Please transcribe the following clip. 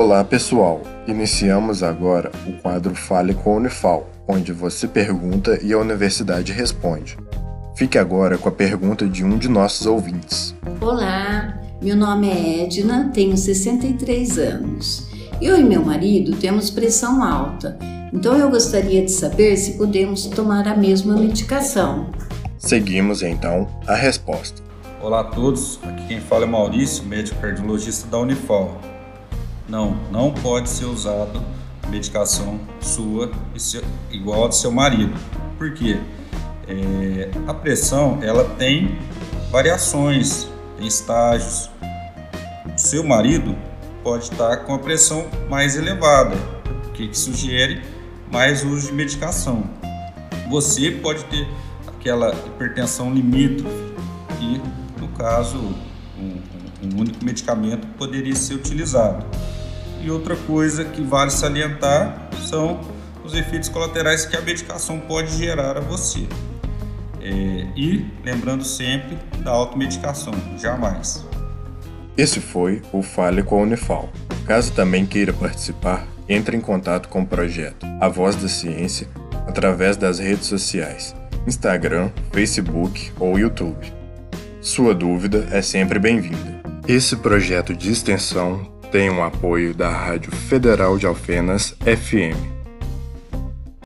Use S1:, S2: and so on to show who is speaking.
S1: Olá pessoal, iniciamos agora o quadro Fale com a Unifal, onde você pergunta e a universidade responde. Fique agora com a pergunta de um de nossos ouvintes.
S2: Olá, meu nome é Edna, tenho 63 anos. Eu e meu marido temos pressão alta, então eu gostaria de saber se podemos tomar a mesma medicação.
S1: Seguimos então a resposta.
S3: Olá a todos, aqui quem fala é Maurício, médico cardiologista da Unifal. Não, não pode ser usado medicação sua igual a do seu marido. Por quê? É, a pressão ela tem variações, tem estágios. O seu marido pode estar com a pressão mais elevada, o que, que sugere mais uso de medicação. Você pode ter aquela hipertensão limítrofe e, no caso, um, um único medicamento poderia ser utilizado. E outra coisa que vale salientar são os efeitos colaterais que a medicação pode gerar a você. É, e lembrando sempre da automedicação, jamais.
S1: Esse foi o Fale com a Unifal. Caso também queira participar, entre em contato com o projeto A Voz da Ciência através das redes sociais, Instagram, Facebook ou YouTube. Sua dúvida é sempre bem-vinda. Esse projeto de extensão tem o apoio da Rádio Federal de Alfenas FM